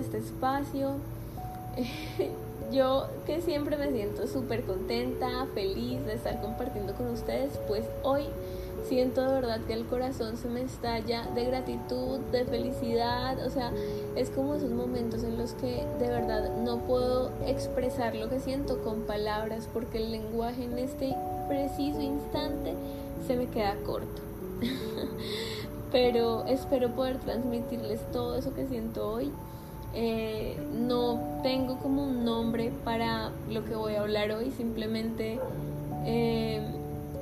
este espacio. Yo que siempre me siento súper contenta, feliz de estar compartiendo con ustedes, pues hoy siento de verdad que el corazón se me estalla de gratitud, de felicidad, o sea, es como esos momentos en los que de verdad no puedo expresar lo que siento con palabras porque el lenguaje en este preciso instante se me queda corto. Pero espero poder transmitirles todo eso que siento hoy eh, no tengo como un nombre para lo que voy a hablar hoy, simplemente eh,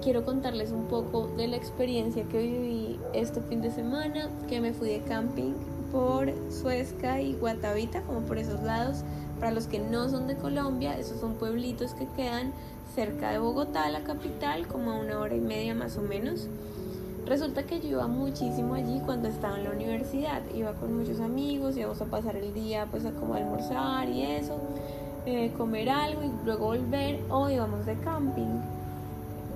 quiero contarles un poco de la experiencia que viví este fin de semana, que me fui de camping por Suezca y Guatavita, como por esos lados. Para los que no son de Colombia, esos son pueblitos que quedan cerca de Bogotá, la capital, como a una hora y media más o menos. Resulta que yo iba muchísimo allí cuando estaba en la universidad, iba con muchos amigos, íbamos a pasar el día pues a como almorzar y eso, eh, comer algo y luego volver o íbamos de camping.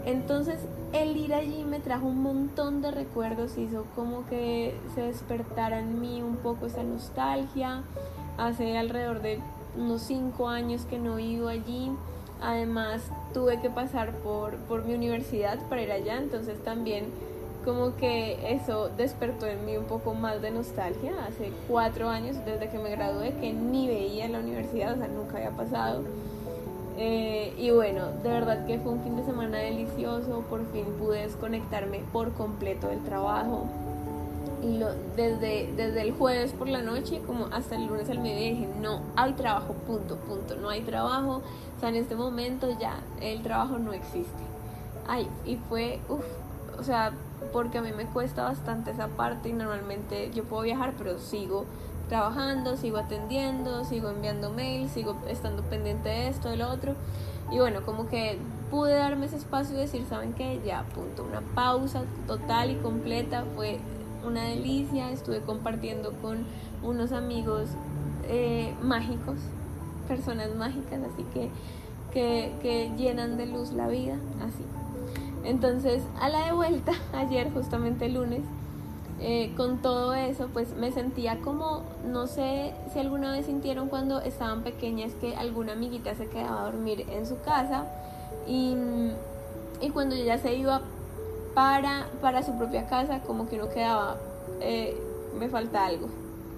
Entonces el ir allí me trajo un montón de recuerdos, hizo como que se despertara en mí un poco esa nostalgia. Hace alrededor de unos cinco años que no vivo allí. Además tuve que pasar por, por mi universidad para ir allá, entonces también como que eso despertó en mí un poco más de nostalgia. Hace cuatro años desde que me gradué que ni veía la universidad, o sea, nunca había pasado. Eh, y bueno, de verdad que fue un fin de semana delicioso, por fin pude desconectarme por completo del trabajo. Y lo, desde, desde el jueves por la noche como hasta el lunes al mediodía dije, no hay trabajo, punto, punto, no hay trabajo. O sea, en este momento ya el trabajo no existe. Ay, y fue, uff, o sea, porque a mí me cuesta bastante esa parte y normalmente yo puedo viajar, pero sigo trabajando, sigo atendiendo, sigo enviando mails, sigo estando pendiente de esto, de otro. Y bueno, como que pude darme ese espacio y decir, ¿saben qué? Ya, punto, una pausa total y completa, fue una delicia, estuve compartiendo con unos amigos eh, mágicos, personas mágicas, así que, que, que llenan de luz la vida, así. Entonces, a la de vuelta, ayer, justamente el lunes, eh, con todo eso, pues me sentía como, no sé si alguna vez sintieron cuando estaban pequeñas que alguna amiguita se quedaba a dormir en su casa y, y cuando ella se iba para, para su propia casa, como que no quedaba, eh, me falta algo,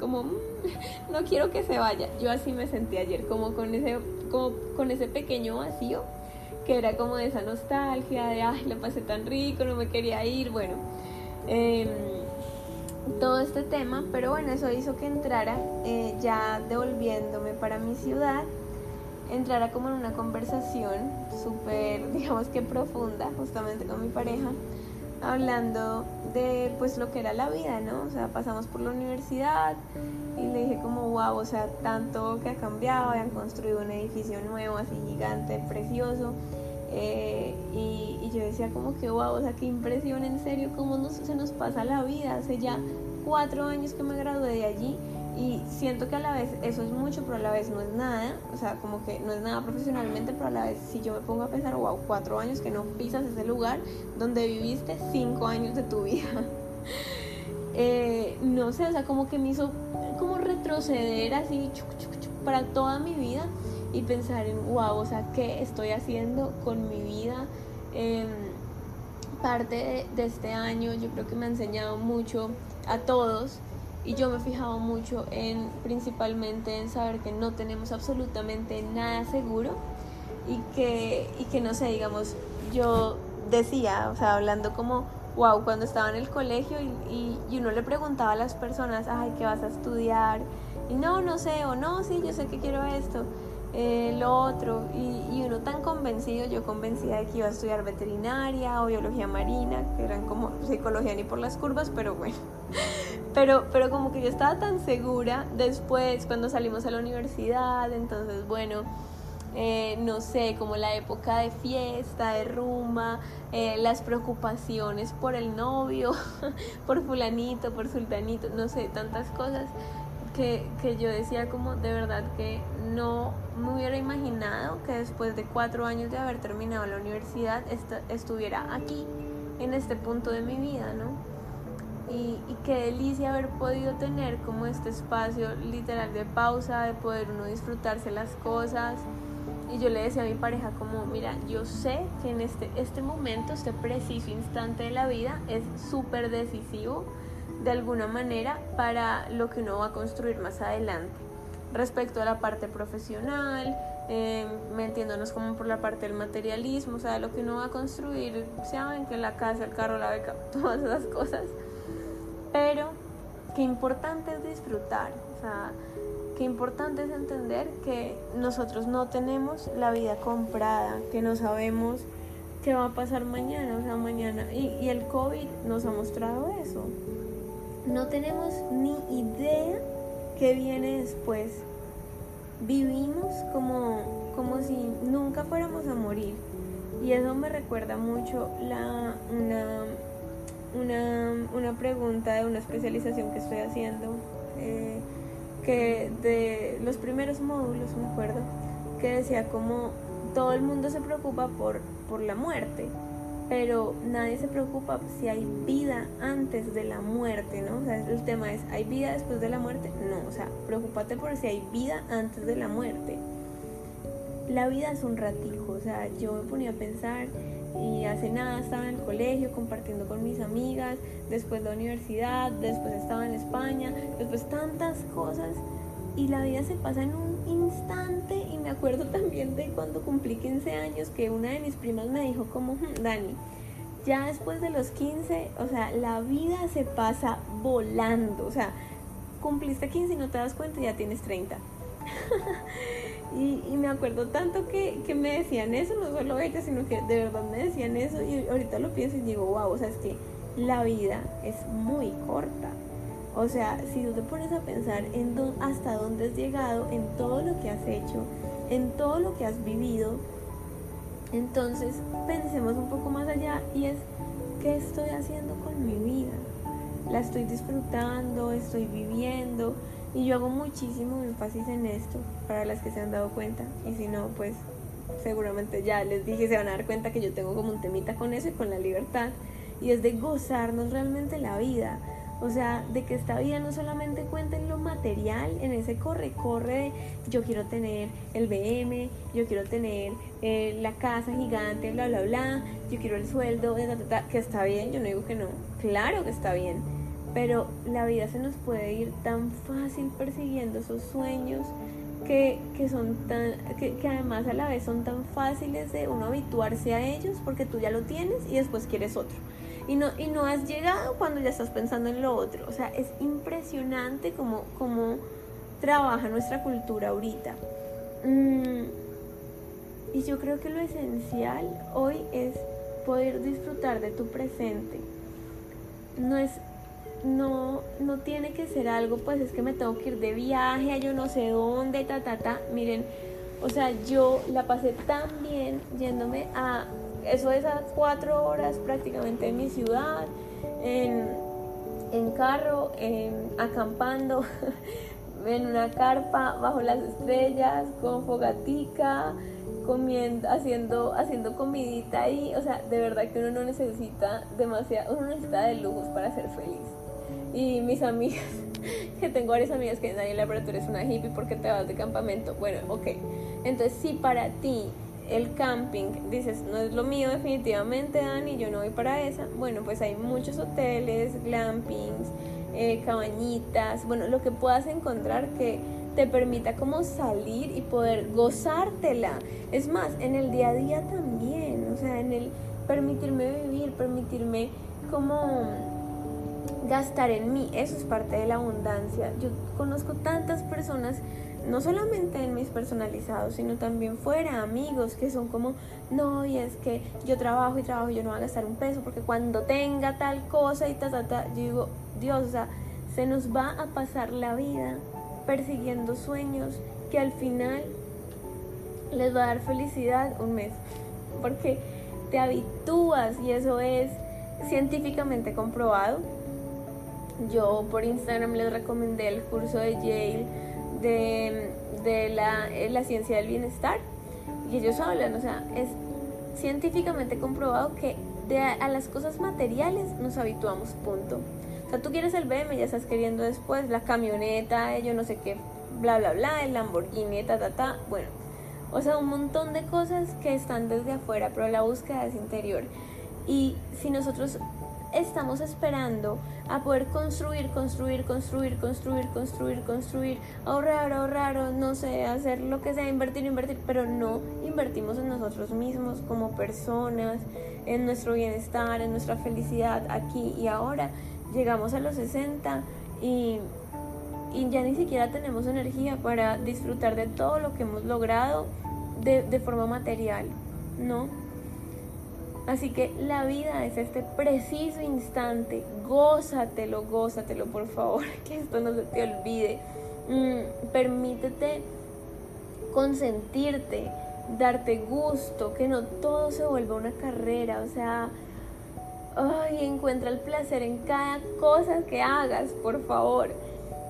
como no quiero que se vaya. Yo así me sentí ayer, como con ese, como con ese pequeño vacío que era como de esa nostalgia, de, ay, la pasé tan rico, no me quería ir, bueno, em, todo este tema, pero bueno, eso hizo que entrara, eh, ya devolviéndome para mi ciudad, entrara como en una conversación súper, digamos que profunda, justamente con mi pareja, hablando de pues lo que era la vida, ¿no? O sea, pasamos por la universidad y le dije como, wow, o sea, tanto que ha cambiado, han construido un edificio nuevo, así gigante, precioso. Eh, y, yo decía como que, wow, o sea, qué impresión, en serio, cómo se nos pasa la vida. Hace ya cuatro años que me gradué de allí y siento que a la vez eso es mucho, pero a la vez no es nada. O sea, como que no es nada profesionalmente, pero a la vez si yo me pongo a pensar, wow, cuatro años que no pisas ese lugar donde viviste cinco años de tu vida. eh, no sé, o sea, como que me hizo como retroceder así para toda mi vida y pensar en, wow, o sea, ¿qué estoy haciendo con mi vida? Eh, parte de, de este año yo creo que me ha enseñado mucho a todos y yo me he fijado mucho en principalmente en saber que no tenemos absolutamente nada seguro y que, y que no sé, digamos, yo decía, o sea, hablando como, wow, cuando estaba en el colegio y, y, uno le preguntaba a las personas, ay, ¿qué vas a estudiar? Y no, no sé, o no, sí, yo sé que quiero esto, eh, lo otro, y, y uno tan convencido, yo convencida de que iba a estudiar veterinaria o biología marina, que eran como psicología ni por las curvas, pero bueno. Pero, pero como que yo estaba tan segura después cuando salimos a la universidad, entonces bueno, eh, no sé, como la época de fiesta, de rumba, eh, las preocupaciones por el novio, por fulanito, por sultanito, no sé, tantas cosas que, que yo decía como de verdad que no me hubiera imaginado que después de cuatro años de haber terminado la universidad estuviera aquí, en este punto de mi vida, ¿no? Y, y, qué delicia haber podido tener como este espacio literal de pausa, de poder uno disfrutarse las cosas. Y yo le decía a mi pareja como, mira, yo sé que en este, este momento, este preciso instante de la vida es súper decisivo de alguna manera para lo que uno va a construir más adelante. Respecto a la parte profesional, eh, metiéndonos como por la parte del materialismo, o sea, lo que uno va a construir, saben que la casa, el carro, la beca, todas esas cosas. Pero qué importante es disfrutar, o sea, qué importante es entender que nosotros no tenemos la vida comprada, que no sabemos qué va a pasar mañana, o sea, mañana. Y, y el COVID nos ha mostrado eso. No tenemos ni idea qué viene después. Vivimos como, como si nunca fuéramos a morir. Y eso me recuerda mucho la, una, una, una pregunta de una especialización que estoy haciendo. Eh, que de los primeros módulos, me acuerdo, que decía como todo el mundo se preocupa por, por la muerte, pero nadie se preocupa si hay vida antes de la muerte, ¿no? O sea, el tema es, ¿hay vida después de la muerte? No, o sea, preocúpate por si hay vida antes de la muerte. La vida es un ratico, o sea, yo me ponía a pensar y hace nada estaba en el colegio compartiendo con mis amigas, después la universidad, después estaba en España, después tantas cosas y la vida se pasa en un instante y me acuerdo también de cuando cumplí 15 años que una de mis primas me dijo como, hmm, Dani, ya después de los 15, o sea, la vida se pasa volando, o sea, cumpliste 15 y no te das cuenta y ya tienes 30. Y, me acuerdo tanto que, que, me decían eso, no solo ella, sino que de verdad me decían eso. Y ahorita lo pienso y digo, wow, o sea, es que la vida es muy corta. O sea, si tú te pones a pensar en hasta dónde has llegado, en todo lo que has hecho, en todo lo que has vivido, entonces pensemos un poco más allá y es, ¿qué estoy haciendo con mi vida? La estoy disfrutando, estoy viviendo, y yo hago muchísimo énfasis en esto para las que se han dado cuenta. Y si no, pues seguramente ya les dije, se van a dar cuenta que yo tengo como un temita con eso y con la libertad. Y es de gozarnos realmente la vida. O sea, de que esta vida no solamente cuenta en lo material, en ese corre-corre de yo quiero tener el BM, yo quiero tener eh, la casa gigante, bla, bla, bla, yo quiero el sueldo, que está bien, yo no digo que no, claro que está bien pero la vida se nos puede ir tan fácil persiguiendo esos sueños que, son tan, que, además a la vez son tan fáciles de uno habituarse a ellos porque tú ya lo tienes y después quieres otro. Y no, y no has llegado cuando ya estás pensando en lo otro. O sea, es impresionante cómo, cómo trabaja nuestra cultura ahorita. Mm, y yo creo que lo esencial hoy es poder disfrutar de tu presente. No es no, no tiene que ser algo, pues es que me tengo que ir de viaje a yo no sé dónde, ta, ta, ta. Miren, o sea, yo la pasé tan bien yéndome a eso de esas cuatro horas prácticamente en mi ciudad, en, en carro, acampando, en una carpa, bajo las estrellas, con fogatica, comiendo, haciendo, haciendo comidita ahí. O sea, de verdad que uno no necesita demasiado, uno necesita de lujos para ser feliz. Y mis amigas, que tengo varias amigas que nadie en la laboratorio es una hippie porque te vas de campamento. Bueno, ok. Entonces, si para ti el camping dices no es lo mío definitivamente, Dani, yo no voy para esa, bueno, pues hay muchos hoteles, glampings, eh, cabañitas, bueno, lo que puedas encontrar que te permita como salir y poder gozártela. Es más, en el día a día también, o sea, en el permitirme vivir, permitirme como gastar en mí, eso es parte de la abundancia. Yo conozco tantas personas, no solamente en mis personalizados, sino también fuera, amigos, que son como, no, y es que yo trabajo y trabajo y yo no voy a gastar un peso, porque cuando tenga tal cosa y ta, ta, ta, yo digo, Dios, o sea, se nos va a pasar la vida persiguiendo sueños que al final les va a dar felicidad un mes, porque te habitúas y eso es científicamente comprobado yo por Instagram les recomendé el curso de Yale de, de la, eh, la, ciencia del bienestar y ellos hablan, o sea, es científicamente comprobado que de a, las cosas materiales nos habituamos, punto. sea, tú quieres el BM, ya estás queriendo después la camioneta, yo no sé qué, bla, bla, bla, el Lamborghini, ta, ta, ta. Bueno, o sea, un montón de cosas que están desde afuera, pero la búsqueda es interior. Y si nosotros estamos esperando a poder construir, construir, construir, construir, construir, construir, ahorrar, ahorrar, no sé, hacer lo que sea, invertir, invertir, pero no invertimos en nosotros mismos como personas, en nuestro bienestar, en nuestra felicidad aquí y ahora. Llegamos a los 60 y, y ya ni siquiera tenemos energía para disfrutar de todo lo que hemos logrado de, de forma material, ¿no? Así que la vida es este preciso instante. Gózatelo, gózatelo, por favor, que esto no se te olvide. Mm, permítete consentirte, darte gusto, que no todo se vuelva una carrera. O sea, ay, encuentra el placer en cada cosa que hagas, por favor.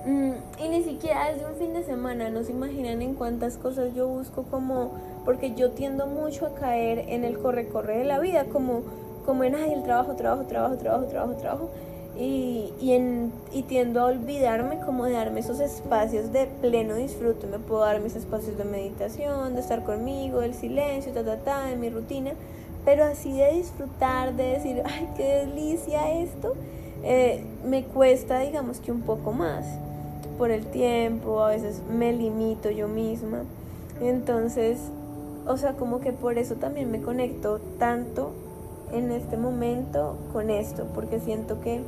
Mm, y ni siquiera es de un fin de semana, no se imaginan en cuántas cosas yo busco como porque yo tiendo mucho a caer en el corre-corre de la vida, como, como en el trabajo, trabajo, trabajo, trabajo, trabajo, trabajo. Y, y, en, y tiendo a olvidarme como de darme esos espacios de pleno disfrute. Me puedo dar mis espacios de meditación, de estar conmigo, del silencio, ta, ta, ta, de mi rutina. Pero así de disfrutar, de decir, ay, qué delicia esto, eh, me cuesta, digamos que un poco más por el tiempo, a veces me limito yo misma. Entonces, o sea, como que por eso también me conecto tanto en este momento con esto, porque siento que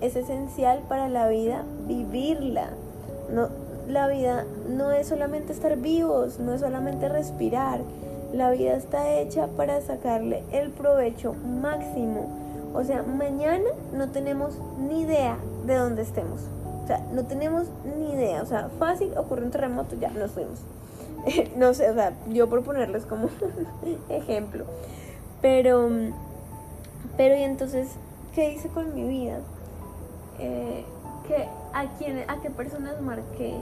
es esencial para la vida vivirla. No, la vida no es solamente estar vivos, no es solamente respirar. La vida está hecha para sacarle el provecho máximo. O sea, mañana no tenemos ni idea de dónde estemos. O sea, no tenemos ni idea. O sea, fácil ocurre un terremoto, ya nos fuimos. no sé, o sea, yo por ponerles como ejemplo. Pero, pero y entonces, ¿qué hice con mi vida? Eh, ¿qué, a, quién, ¿A qué personas marqué?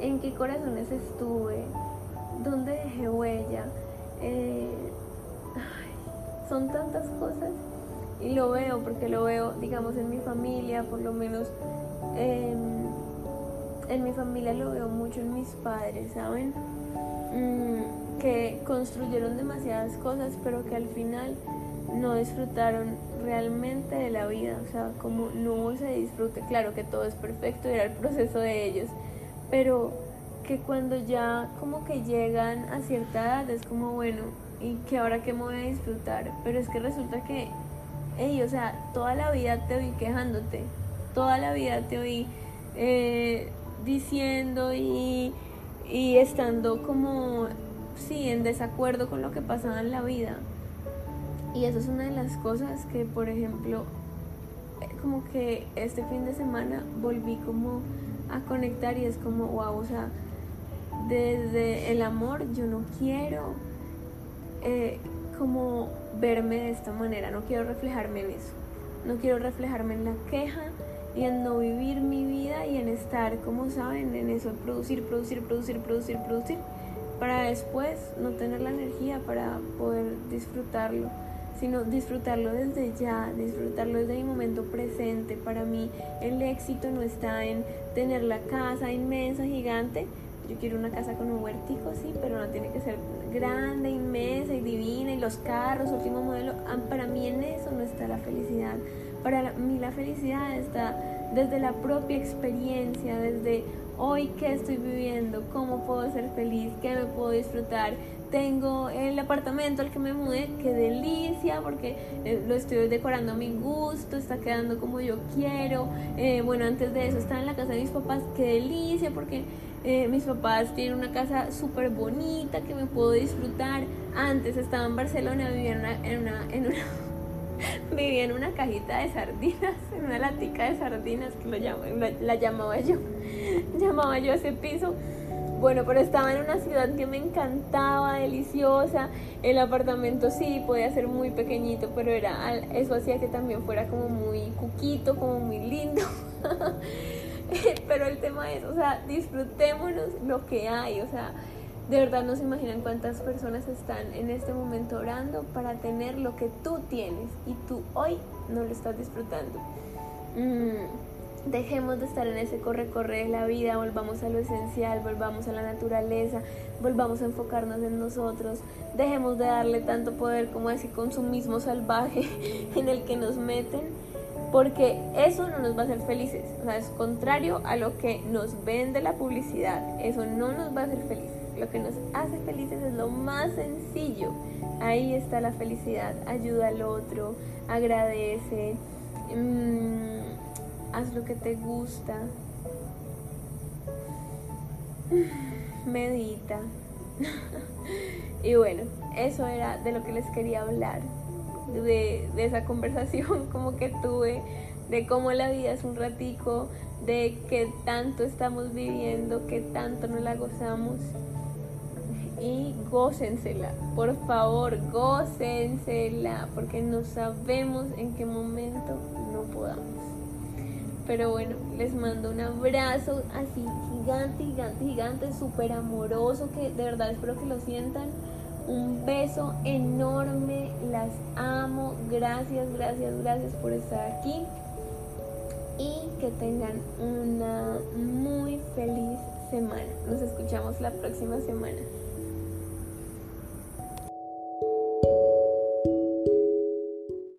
¿En qué corazones estuve? ¿Dónde dejé huella? Eh, son tantas cosas y lo veo porque lo veo, digamos, en mi familia, por lo menos en mi familia lo veo mucho en mis padres, ¿saben? Mm, que construyeron demasiadas cosas, pero que al final no disfrutaron realmente de la vida, o sea, como no se disfrute, claro que todo es perfecto, era el proceso de ellos, pero que cuando ya como que llegan a cierta edad es como bueno, y que ahora que me voy a disfrutar, pero es que resulta que, ellos, o sea, toda la vida te oí quejándote, toda la vida te oí eh, diciendo y y estando como, sí, en desacuerdo con lo que pasaba en la vida. Y eso es una de las cosas que, por ejemplo, como que este fin de semana volví como a conectar y es como, wow, o sea, desde el amor yo no quiero eh, como verme de esta manera, no quiero reflejarme en eso, no quiero reflejarme en la queja, y en no vivir mi vida y en estar, como saben, en eso, producir, producir, producir, producir, producir, para después no tener la energía para poder disfrutarlo, sino disfrutarlo desde ya, disfrutarlo desde mi momento presente. Para mí el éxito no está en tener la casa inmensa, gigante. Yo quiero una casa con un huertico, sí, pero no tiene que ser grande, inmensa y divina y los carros, último modelo. Ah, para mí en eso no está la felicidad para mí la felicidad está desde la propia experiencia, desde hoy qué estoy viviendo, cómo puedo ser feliz, qué me puedo disfrutar. Tengo el apartamento al que me mudé, qué delicia, porque eh, lo estoy decorando a mi gusto, está quedando como yo quiero. Eh, bueno, antes de eso estaba en la casa de mis papás, qué delicia, porque eh, mis papás tienen una casa súper bonita que me puedo disfrutar. Antes estaba en Barcelona, vivía en una, en una vivía en una cajita de sardinas, en una latica de sardinas, que lo la, llamaba yo, llamaba yo ese piso. Bueno, pero estaba en una ciudad que me encantaba, deliciosa. El apartamento sí podía ser muy pequeñito, pero era eso hacía que también fuera como muy cuquito, como muy lindo. pero el tema es, o sea, disfrutémonos lo que hay, o sea, de verdad no se imaginan cuántas personas están en este momento orando para tener lo que tú tienes y tú hoy no lo estás disfrutando. Mm, Dejemos de estar en ese corre-corre de la vida, volvamos a lo esencial, volvamos a la naturaleza, volvamos a enfocarnos en nosotros, dejemos de darle tanto poder como ese consumismo salvaje en el que nos meten, porque eso no nos va a hacer felices, o sea, es contrario a lo que nos vende la publicidad, eso no nos va a hacer felices, lo que nos hace felices es lo más sencillo, ahí está la felicidad, ayuda al otro, agradece. Mmm, haz lo que te gusta, medita. y bueno, eso era de lo que les quería hablar, de, de, esa conversación como que tuve, de cómo la vida es un ratico, de que tanto estamos viviendo, que tanto nos la gozamos. Y gócensela, por favor, gócensela, porque no sabemos en qué momento no podamos. Pero bueno, les mando un abrazo así gigante, gigante, gigante, súper amoroso, que de verdad espero que lo sientan. Un beso enorme, las amo, gracias, gracias, gracias por estar aquí y que tengan una muy feliz semana. Nos escuchamos la próxima semana.